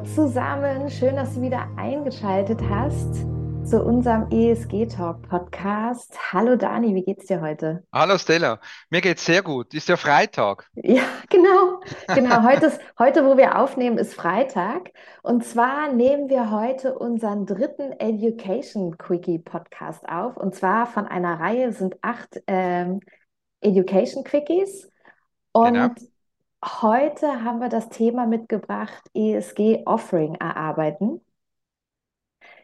Hallo zusammen, schön, dass du wieder eingeschaltet hast zu unserem ESG Talk Podcast. Hallo Dani, wie geht's dir heute? Hallo Stella, mir geht's sehr gut. Ist ja Freitag. Ja, genau, genau. Heute, ist, heute, wo wir aufnehmen, ist Freitag. Und zwar nehmen wir heute unseren dritten Education Quickie Podcast auf. Und zwar von einer Reihe sind acht ähm, Education Quickies. Und Genau. Heute haben wir das Thema mitgebracht, ESG Offering erarbeiten.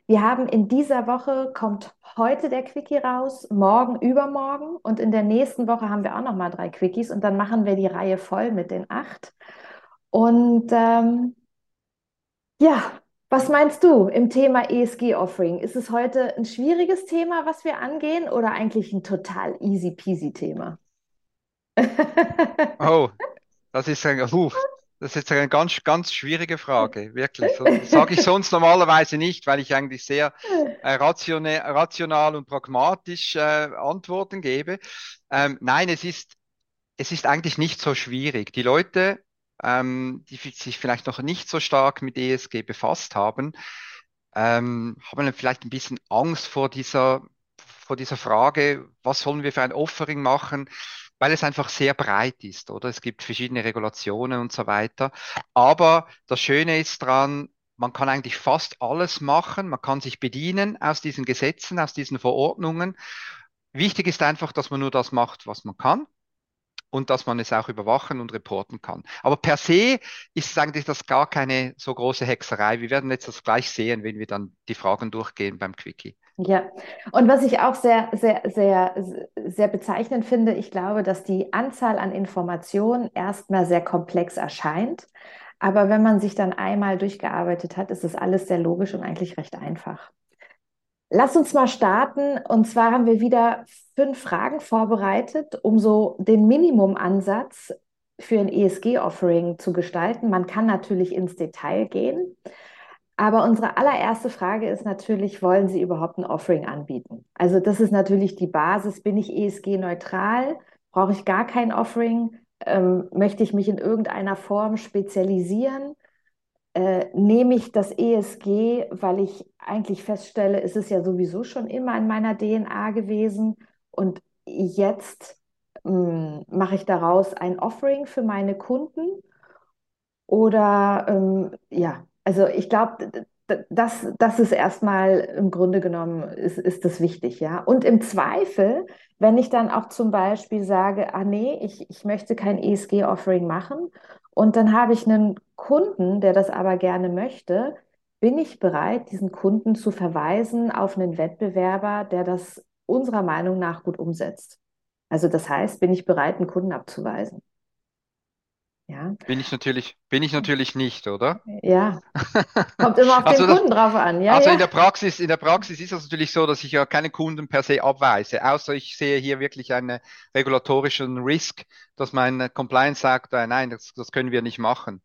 Wir haben in dieser Woche kommt heute der Quickie raus, morgen, übermorgen und in der nächsten Woche haben wir auch noch mal drei Quickies und dann machen wir die Reihe voll mit den acht. Und ähm, ja, was meinst du im Thema ESG Offering? Ist es heute ein schwieriges Thema, was wir angehen, oder eigentlich ein total easy peasy Thema? Oh, das ist ein, uh, das ist jetzt eine ganz, ganz schwierige Frage, wirklich. Das sage ich sonst normalerweise nicht, weil ich eigentlich sehr äh, ratione, rational und pragmatisch äh, Antworten gebe. Ähm, nein, es ist, es ist eigentlich nicht so schwierig. Die Leute, ähm, die sich vielleicht noch nicht so stark mit ESG befasst haben, ähm, haben vielleicht ein bisschen Angst vor dieser, vor dieser Frage, was sollen wir für ein Offering machen? Weil es einfach sehr breit ist, oder? Es gibt verschiedene Regulationen und so weiter. Aber das Schöne ist dran, man kann eigentlich fast alles machen. Man kann sich bedienen aus diesen Gesetzen, aus diesen Verordnungen. Wichtig ist einfach, dass man nur das macht, was man kann und dass man es auch überwachen und reporten kann. Aber per se ist eigentlich das gar keine so große Hexerei. Wir werden jetzt das gleich sehen, wenn wir dann die Fragen durchgehen beim Quickie. Ja, und was ich auch sehr, sehr, sehr, sehr bezeichnend finde, ich glaube, dass die Anzahl an Informationen erstmal sehr komplex erscheint. Aber wenn man sich dann einmal durchgearbeitet hat, ist es alles sehr logisch und eigentlich recht einfach. Lass uns mal starten. Und zwar haben wir wieder fünf Fragen vorbereitet, um so den Minimumansatz für ein ESG-Offering zu gestalten. Man kann natürlich ins Detail gehen. Aber unsere allererste Frage ist natürlich, wollen Sie überhaupt ein Offering anbieten? Also das ist natürlich die Basis. Bin ich ESG-neutral? Brauche ich gar kein Offering? Ähm, möchte ich mich in irgendeiner Form spezialisieren? Äh, nehme ich das ESG, weil ich eigentlich feststelle, es ist ja sowieso schon immer in meiner DNA gewesen und jetzt mh, mache ich daraus ein Offering für meine Kunden? Oder ähm, ja, also ich glaube, das, das ist erstmal im Grunde genommen, ist, ist das wichtig, ja. Und im Zweifel, wenn ich dann auch zum Beispiel sage, ah nee, ich, ich möchte kein ESG-Offering machen und dann habe ich einen Kunden, der das aber gerne möchte, bin ich bereit, diesen Kunden zu verweisen auf einen Wettbewerber, der das unserer Meinung nach gut umsetzt. Also das heißt, bin ich bereit, einen Kunden abzuweisen. Ja, Bin ich natürlich, bin ich natürlich nicht, oder? ja, kommt immer auf den Also das, Kunden drauf an. Ja, Also in ja. der Praxis, in der Praxis ist es natürlich so, dass ich ja keine Kunden per se abweise, außer ich sehe hier wirklich einen regulatorischen Risk, dass mein Compliance sagt, äh, nein, das, das können wir nicht machen.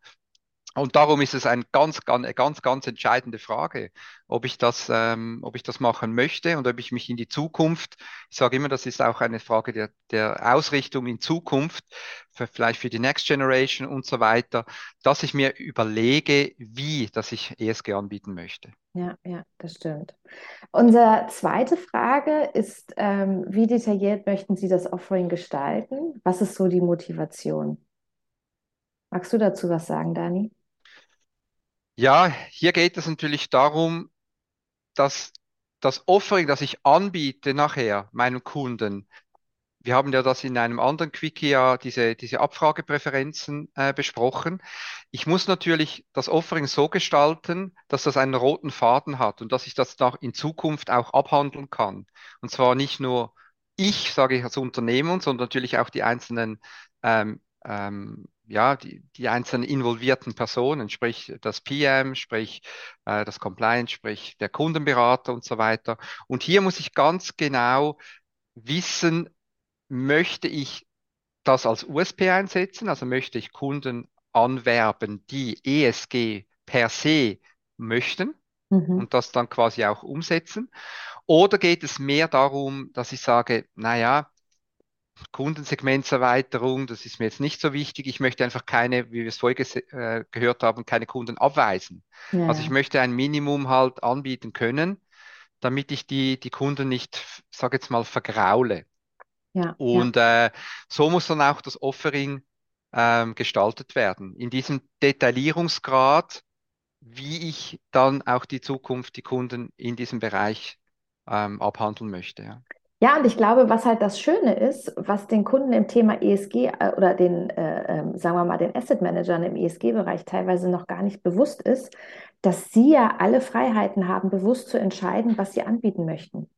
Und darum ist es eine ganz, ganz, ganz, ganz entscheidende Frage, ob ich das, ähm, ob ich das machen möchte und ob ich mich in die Zukunft, ich sage immer, das ist auch eine Frage der, der Ausrichtung in Zukunft, für, vielleicht für die Next Generation und so weiter, dass ich mir überlege, wie, dass ich ESG anbieten möchte. Ja, ja, das stimmt. Unsere zweite Frage ist, ähm, wie detailliert möchten Sie das Offering gestalten? Was ist so die Motivation? Magst du dazu was sagen, Dani? Ja, hier geht es natürlich darum, dass das Offering, das ich anbiete nachher meinem Kunden, wir haben ja das in einem anderen Quickie ja diese, diese Abfragepräferenzen äh, besprochen. Ich muss natürlich das Offering so gestalten, dass das einen roten Faden hat und dass ich das nach, in Zukunft auch abhandeln kann. Und zwar nicht nur ich, sage ich als Unternehmen, sondern natürlich auch die einzelnen ähm, ähm, ja, die, die einzelnen involvierten Personen, sprich das PM, sprich äh, das Compliance, sprich der Kundenberater und so weiter. Und hier muss ich ganz genau wissen, möchte ich das als USP einsetzen, also möchte ich Kunden anwerben, die ESG per se möchten Mhm. und das dann quasi auch umsetzen? Oder geht es mehr darum, dass ich sage, naja, Kundensegmentserweiterung, das ist mir jetzt nicht so wichtig. Ich möchte einfach keine, wie wir es vorher äh, gehört haben, keine Kunden abweisen. Ja. Also ich möchte ein Minimum halt anbieten können, damit ich die, die Kunden nicht, sage jetzt mal, vergraule. Ja, Und ja. Äh, so muss dann auch das Offering ähm, gestaltet werden. In diesem Detaillierungsgrad, wie ich dann auch die Zukunft, die Kunden in diesem Bereich ähm, abhandeln möchte. Ja. Ja, und ich glaube, was halt das Schöne ist, was den Kunden im Thema ESG äh, oder den, äh, äh, sagen wir mal, den Asset Managern im ESG-Bereich teilweise noch gar nicht bewusst ist, dass sie ja alle Freiheiten haben, bewusst zu entscheiden, was sie anbieten möchten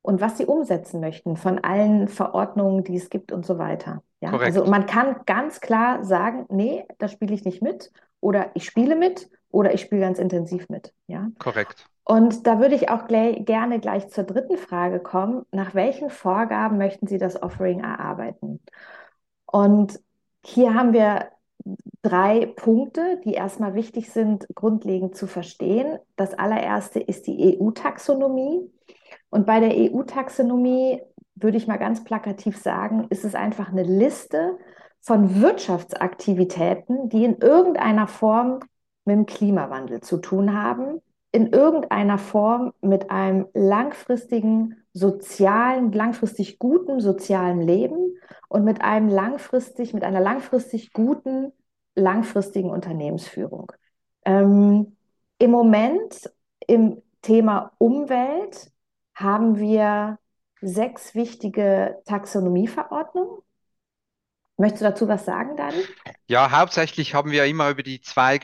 und was sie umsetzen möchten von allen Verordnungen, die es gibt und so weiter. Ja? Korrekt. Also man kann ganz klar sagen, nee, da spiele ich nicht mit oder ich spiele mit oder ich spiele ganz intensiv mit. Ja? Korrekt. Und da würde ich auch gleich, gerne gleich zur dritten Frage kommen. Nach welchen Vorgaben möchten Sie das Offering erarbeiten? Und hier haben wir drei Punkte, die erstmal wichtig sind, grundlegend zu verstehen. Das allererste ist die EU-Taxonomie. Und bei der EU-Taxonomie würde ich mal ganz plakativ sagen, ist es einfach eine Liste von Wirtschaftsaktivitäten, die in irgendeiner Form mit dem Klimawandel zu tun haben in irgendeiner Form mit einem langfristigen sozialen, langfristig guten sozialen Leben und mit einem langfristig, mit einer langfristig guten, langfristigen Unternehmensführung. Ähm, Im Moment im Thema Umwelt haben wir sechs wichtige Taxonomieverordnungen. Möchtest du dazu was sagen, Dani? Ja, hauptsächlich haben wir immer über die zwei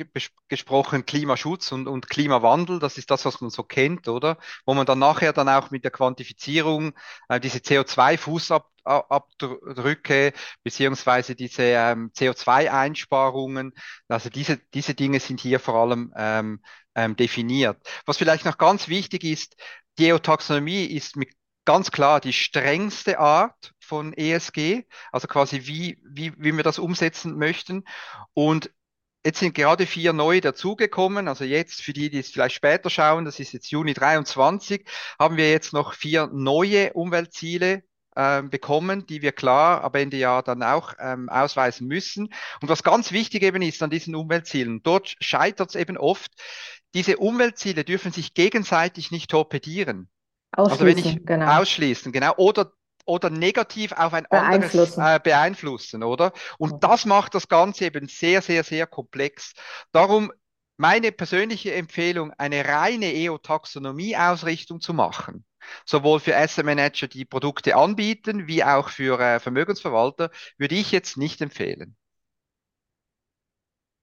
gesprochen, Klimaschutz und, und Klimawandel. Das ist das, was man so kennt, oder? Wo man dann nachher dann auch mit der Quantifizierung äh, diese CO2-Fußabdrücke beziehungsweise diese ähm, CO2-Einsparungen, also diese, diese Dinge sind hier vor allem ähm, ähm, definiert. Was vielleicht noch ganz wichtig ist, die EU-Taxonomie ist mit ganz klar die strengste Art von ESG, also quasi wie, wie, wie wir das umsetzen möchten. Und Jetzt sind gerade vier neue dazugekommen. Also jetzt für die, die es vielleicht später schauen, das ist jetzt Juni 23, haben wir jetzt noch vier neue Umweltziele äh, bekommen, die wir klar ab Ende Jahr dann auch ähm, ausweisen müssen. Und was ganz wichtig eben ist an diesen Umweltzielen, dort scheitert es eben oft, diese Umweltziele dürfen sich gegenseitig nicht torpedieren. Also wenn ich genau. ausschließen, genau, oder oder negativ auf ein anderes äh, beeinflussen, oder? Und das macht das Ganze eben sehr, sehr, sehr komplex. Darum meine persönliche Empfehlung, eine reine EO-Taxonomie-Ausrichtung zu machen. Sowohl für Asset Manager, die Produkte anbieten, wie auch für äh, Vermögensverwalter, würde ich jetzt nicht empfehlen.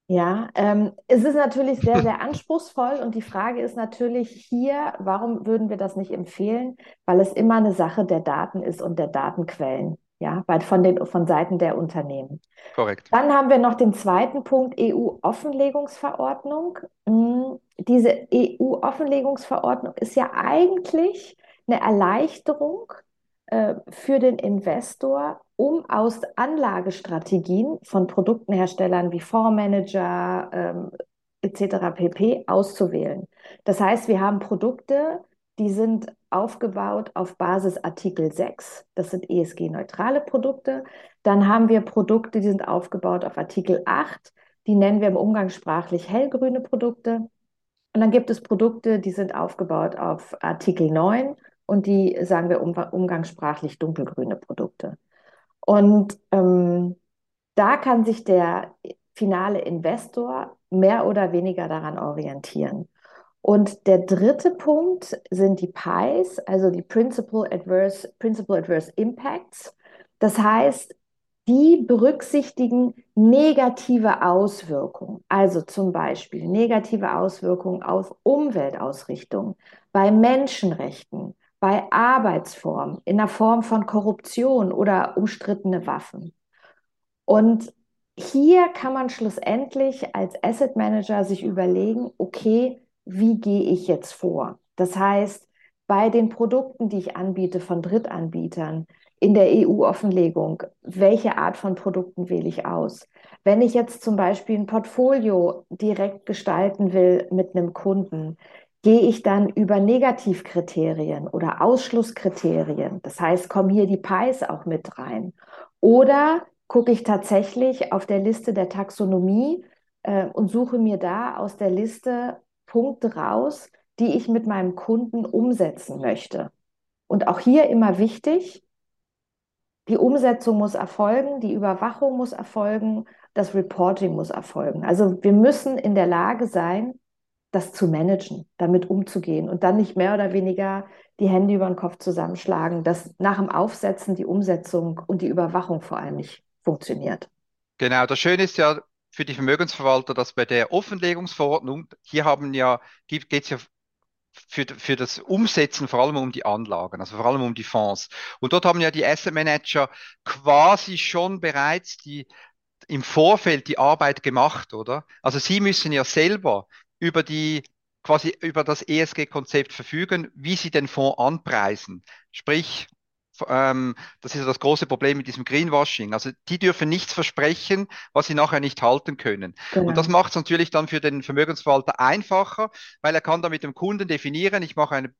Ja, ähm, es ist natürlich sehr, sehr anspruchsvoll und die Frage ist natürlich hier, warum würden wir das nicht empfehlen? Weil es immer eine Sache der Daten ist und der Datenquellen, ja, bei, von den von Seiten der Unternehmen. Korrekt. Dann haben wir noch den zweiten Punkt, EU-Offenlegungsverordnung. Hm, diese EU-Offenlegungsverordnung ist ja eigentlich eine Erleichterung äh, für den Investor, um aus Anlagestrategien von Produktenherstellern wie Fondsmanager ähm, etc. pp. auszuwählen. Das heißt, wir haben Produkte, die sind aufgebaut auf Basis Artikel 6. Das sind ESG-neutrale Produkte. Dann haben wir Produkte, die sind aufgebaut auf Artikel 8. Die nennen wir im Umgangssprachlich hellgrüne Produkte. Und dann gibt es Produkte, die sind aufgebaut auf Artikel 9 und die sagen wir umgangssprachlich dunkelgrüne Produkte. Und ähm, da kann sich der finale Investor mehr oder weniger daran orientieren. Und der dritte Punkt sind die PIs, also die Principal Adverse, Principal Adverse Impacts. Das heißt, die berücksichtigen negative Auswirkungen, also zum Beispiel negative Auswirkungen auf Umweltausrichtung, bei Menschenrechten, bei Arbeitsformen, in der Form von Korruption oder umstrittene Waffen. Und hier kann man schlussendlich als Asset Manager sich überlegen, okay, wie gehe ich jetzt vor? Das heißt, bei den Produkten, die ich anbiete von Drittanbietern in der EU-Offenlegung, welche Art von Produkten wähle ich aus? Wenn ich jetzt zum Beispiel ein Portfolio direkt gestalten will mit einem Kunden, Gehe ich dann über Negativkriterien oder Ausschlusskriterien? Das heißt, kommen hier die PIs auch mit rein? Oder gucke ich tatsächlich auf der Liste der Taxonomie äh, und suche mir da aus der Liste Punkte raus, die ich mit meinem Kunden umsetzen möchte. Und auch hier immer wichtig, die Umsetzung muss erfolgen, die Überwachung muss erfolgen, das Reporting muss erfolgen. Also wir müssen in der Lage sein, das zu managen, damit umzugehen und dann nicht mehr oder weniger die Hände über den Kopf zusammenschlagen, dass nach dem Aufsetzen die Umsetzung und die Überwachung vor allem nicht funktioniert. Genau, das Schöne ist ja für die Vermögensverwalter, dass bei der Offenlegungsverordnung, hier haben ja, geht es ja für, für das Umsetzen vor allem um die Anlagen, also vor allem um die Fonds. Und dort haben ja die Asset Manager quasi schon bereits die im Vorfeld die Arbeit gemacht, oder? Also sie müssen ja selber über die quasi über das ESG-Konzept verfügen, wie sie den Fonds anpreisen. Sprich, ähm, das ist ja das große Problem mit diesem Greenwashing. Also die dürfen nichts versprechen, was sie nachher nicht halten können. Genau. Und das macht es natürlich dann für den Vermögensverwalter einfacher, weil er kann da mit dem Kunden definieren, ich mache eine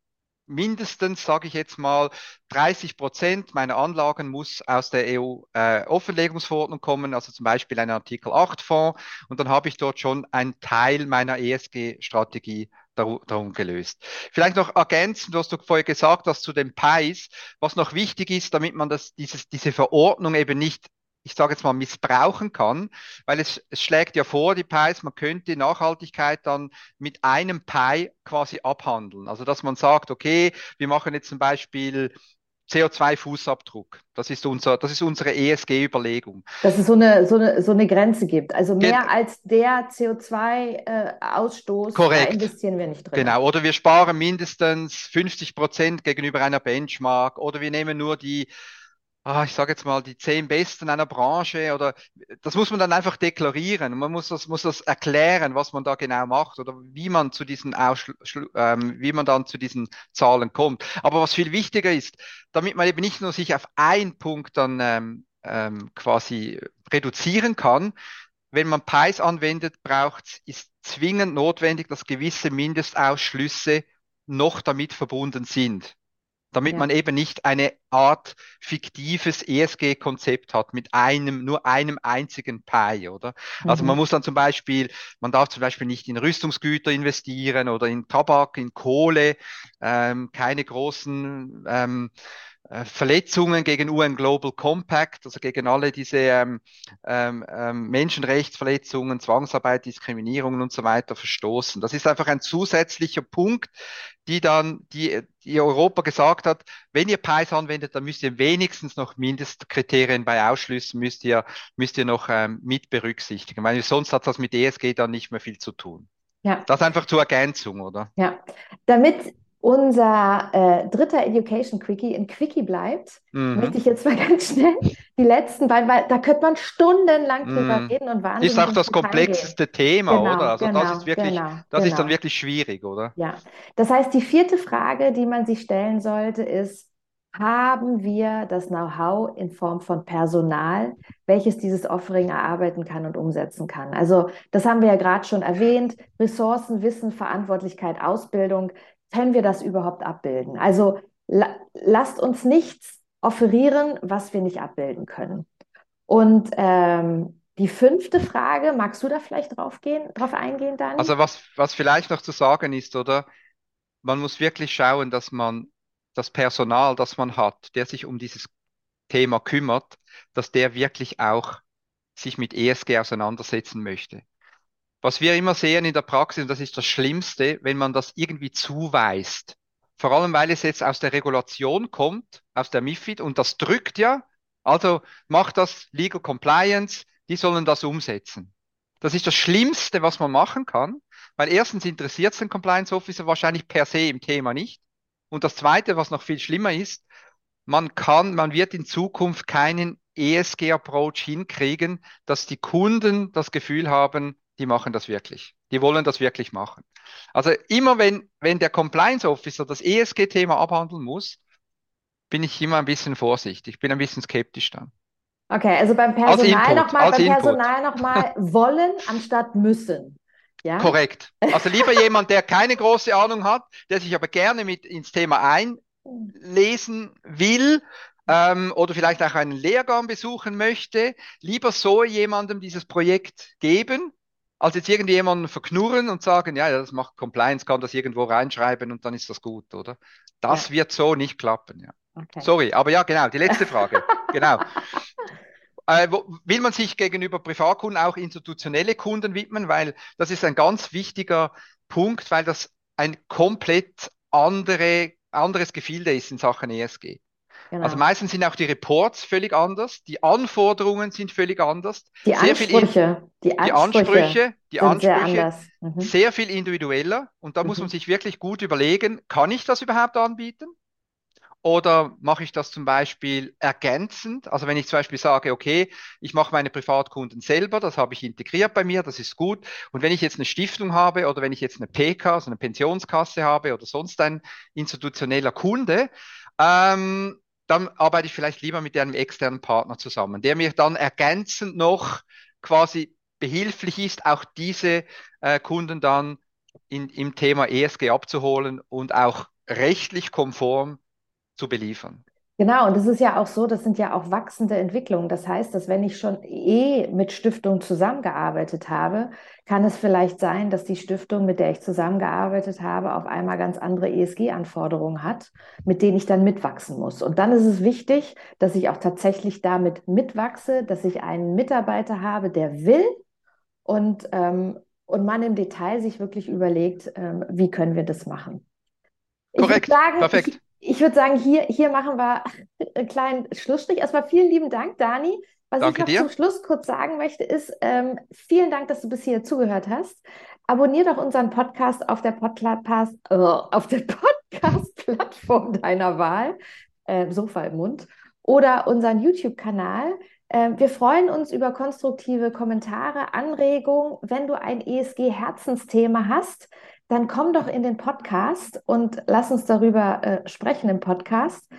mindestens, sage ich jetzt mal, 30 Prozent meiner Anlagen muss aus der EU-Offenlegungsverordnung äh, kommen, also zum Beispiel ein Artikel 8 Fonds. Und dann habe ich dort schon einen Teil meiner ESG-Strategie darum gelöst. Vielleicht noch ergänzend, was du vorher gesagt hast zu den PIs, was noch wichtig ist, damit man das, dieses, diese Verordnung eben nicht ich sage jetzt mal, missbrauchen kann, weil es, es schlägt ja vor, die Pies, man könnte Nachhaltigkeit dann mit einem Pie quasi abhandeln. Also dass man sagt, okay, wir machen jetzt zum Beispiel CO2-Fußabdruck. Das ist unser, das ist unsere ESG-Überlegung. Dass es so eine, so eine, so eine Grenze gibt. Also mehr Gen als der CO2-Ausstoß äh, investieren wir nicht drin. Genau. Oder wir sparen mindestens 50 Prozent gegenüber einer Benchmark. Oder wir nehmen nur die ah, ich sage jetzt mal, die zehn Besten einer Branche oder das muss man dann einfach deklarieren. Man muss das, muss das erklären, was man da genau macht oder wie man zu diesen ähm, wie man dann zu diesen Zahlen kommt. Aber was viel wichtiger ist, damit man eben nicht nur sich auf einen Punkt dann ähm, ähm, quasi reduzieren kann, wenn man PIs anwendet, braucht ist zwingend notwendig, dass gewisse Mindestausschlüsse noch damit verbunden sind damit ja. man eben nicht eine Art fiktives ESG-Konzept hat mit einem, nur einem einzigen Pi, oder? Mhm. Also man muss dann zum Beispiel, man darf zum Beispiel nicht in Rüstungsgüter investieren oder in Tabak, in Kohle, ähm, keine großen ähm, äh, Verletzungen gegen UN Global Compact, also gegen alle diese ähm, ähm, ähm, Menschenrechtsverletzungen, Zwangsarbeit, Diskriminierungen und so weiter verstoßen. Das ist einfach ein zusätzlicher Punkt, die dann, die, die Europa gesagt hat, wenn ihr PIS anwendet, dann müsst ihr wenigstens noch Mindestkriterien bei Ausschlüssen müsst ihr, müsst ihr noch ähm, mit berücksichtigen, weil sonst hat das mit ESG dann nicht mehr viel zu tun. Ja. Das einfach zur Ergänzung, oder? Ja. Damit unser äh, dritter Education Quickie ein Quickie bleibt, mhm. möchte ich jetzt mal ganz schnell die letzten beiden, weil da könnte man stundenlang drüber mhm. reden und wahnsinnig. Ist auch das komplexeste Thema, genau, oder? Also genau, das ist wirklich, genau, das genau. ist dann wirklich schwierig, oder? Ja. Das heißt, die vierte Frage, die man sich stellen sollte, ist, haben wir das Know-how in Form von Personal, welches dieses Offering erarbeiten kann und umsetzen kann. Also das haben wir ja gerade schon erwähnt. Ressourcen, Wissen, Verantwortlichkeit, Ausbildung können wir das überhaupt abbilden? Also la lasst uns nichts offerieren, was wir nicht abbilden können. Und ähm, die fünfte Frage, magst du da vielleicht drauf, gehen, drauf eingehen, Dani? Also was, was vielleicht noch zu sagen ist, oder? Man muss wirklich schauen, dass man das Personal, das man hat, der sich um dieses Thema kümmert, dass der wirklich auch sich mit ESG auseinandersetzen möchte. Was wir immer sehen in der Praxis, und das ist das Schlimmste, wenn man das irgendwie zuweist. Vor allem, weil es jetzt aus der Regulation kommt, aus der MIFID, und das drückt ja. Also macht das Legal Compliance, die sollen das umsetzen. Das ist das Schlimmste, was man machen kann, weil erstens interessiert es den Compliance Officer wahrscheinlich per se im Thema nicht. Und das Zweite, was noch viel schlimmer ist, man kann, man wird in Zukunft keinen ESG-Approach hinkriegen, dass die Kunden das Gefühl haben, die machen das wirklich. Die wollen das wirklich machen. Also immer wenn, wenn der Compliance Officer das ESG-Thema abhandeln muss, bin ich immer ein bisschen vorsichtig, bin ein bisschen skeptisch dann. Okay, also beim Personal nochmal, beim Personal nochmal wollen anstatt müssen. Ja? Korrekt. Also lieber jemand, der keine große Ahnung hat, der sich aber gerne mit ins Thema einlesen will ähm, oder vielleicht auch einen Lehrgang besuchen möchte. Lieber so jemandem dieses Projekt geben, als jetzt irgendjemanden verknurren und sagen, ja, ja, das macht Compliance, kann das irgendwo reinschreiben und dann ist das gut, oder? Das ja. wird so nicht klappen, ja. Okay. Sorry, aber ja, genau, die letzte Frage. genau. Äh, wo, will man sich gegenüber Privatkunden auch institutionelle Kunden widmen, weil das ist ein ganz wichtiger Punkt, weil das ein komplett andere, anderes Gefilde ist in Sachen ESG. Genau. Also meistens sind auch die Reports völlig anders, die Anforderungen sind völlig anders. Die sehr Ansprüche, viel die Ansprüche, die Ansprüche, sehr, mhm. sehr, viel individueller und da mhm. muss man sich wirklich gut überlegen, kann ich das überhaupt anbieten? Oder mache ich das zum Beispiel ergänzend? Also wenn ich zum Beispiel sage, okay, ich mache meine Privatkunden selber, das habe ich integriert bei mir, das ist gut. Und wenn ich jetzt eine Stiftung habe oder wenn ich jetzt eine PK, also eine Pensionskasse habe oder sonst ein institutioneller Kunde, ähm, dann arbeite ich vielleicht lieber mit einem externen Partner zusammen, der mir dann ergänzend noch quasi behilflich ist, auch diese äh, Kunden dann in, im Thema ESG abzuholen und auch rechtlich konform zu beliefern. Genau, und es ist ja auch so, das sind ja auch wachsende Entwicklungen. Das heißt, dass wenn ich schon eh mit Stiftungen zusammengearbeitet habe, kann es vielleicht sein, dass die Stiftung, mit der ich zusammengearbeitet habe, auf einmal ganz andere ESG-Anforderungen hat, mit denen ich dann mitwachsen muss. Und dann ist es wichtig, dass ich auch tatsächlich damit mitwachse, dass ich einen Mitarbeiter habe, der will und, ähm, und man im Detail sich wirklich überlegt, ähm, wie können wir das machen. Korrekt, sagen, perfekt. Ich, ich würde sagen, hier, hier machen wir einen kleinen Schlussstrich. Erstmal vielen lieben Dank, Dani. Was Danke ich noch dir. zum Schluss kurz sagen möchte, ist, ähm, vielen Dank, dass du bis hier zugehört hast. Abonnier doch unseren Podcast auf der Podcast, äh, auf der Podcast-Plattform deiner Wahl, äh, Sofa im Mund, oder unseren YouTube-Kanal. Äh, wir freuen uns über konstruktive Kommentare, Anregungen. Wenn du ein ESG-Herzensthema hast, dann komm doch in den Podcast und lass uns darüber äh, sprechen im Podcast.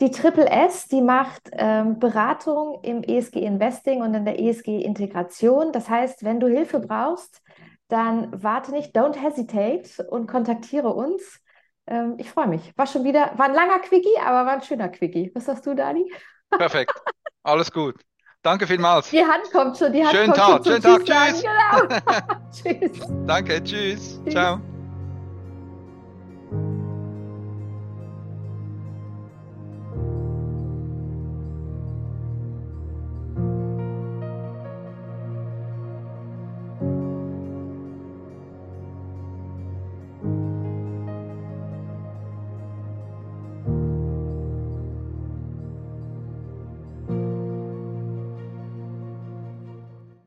Die Triple S, die macht ähm, Beratung im ESG Investing und in der ESG Integration. Das heißt, wenn du Hilfe brauchst, dann warte nicht, don't hesitate und kontaktiere uns. Ähm, ich freue mich. War schon wieder, war ein langer Quickie, aber war ein schöner Quickie. Was sagst du, Dani? Perfekt. Alles gut. Danke vielmals. Die Hand kommt schon, die Hand schönen kommt Tag, schon. Schönen Tag, tschüss. Genau. tschüss. Danke, tschüss. tschüss. Ciao.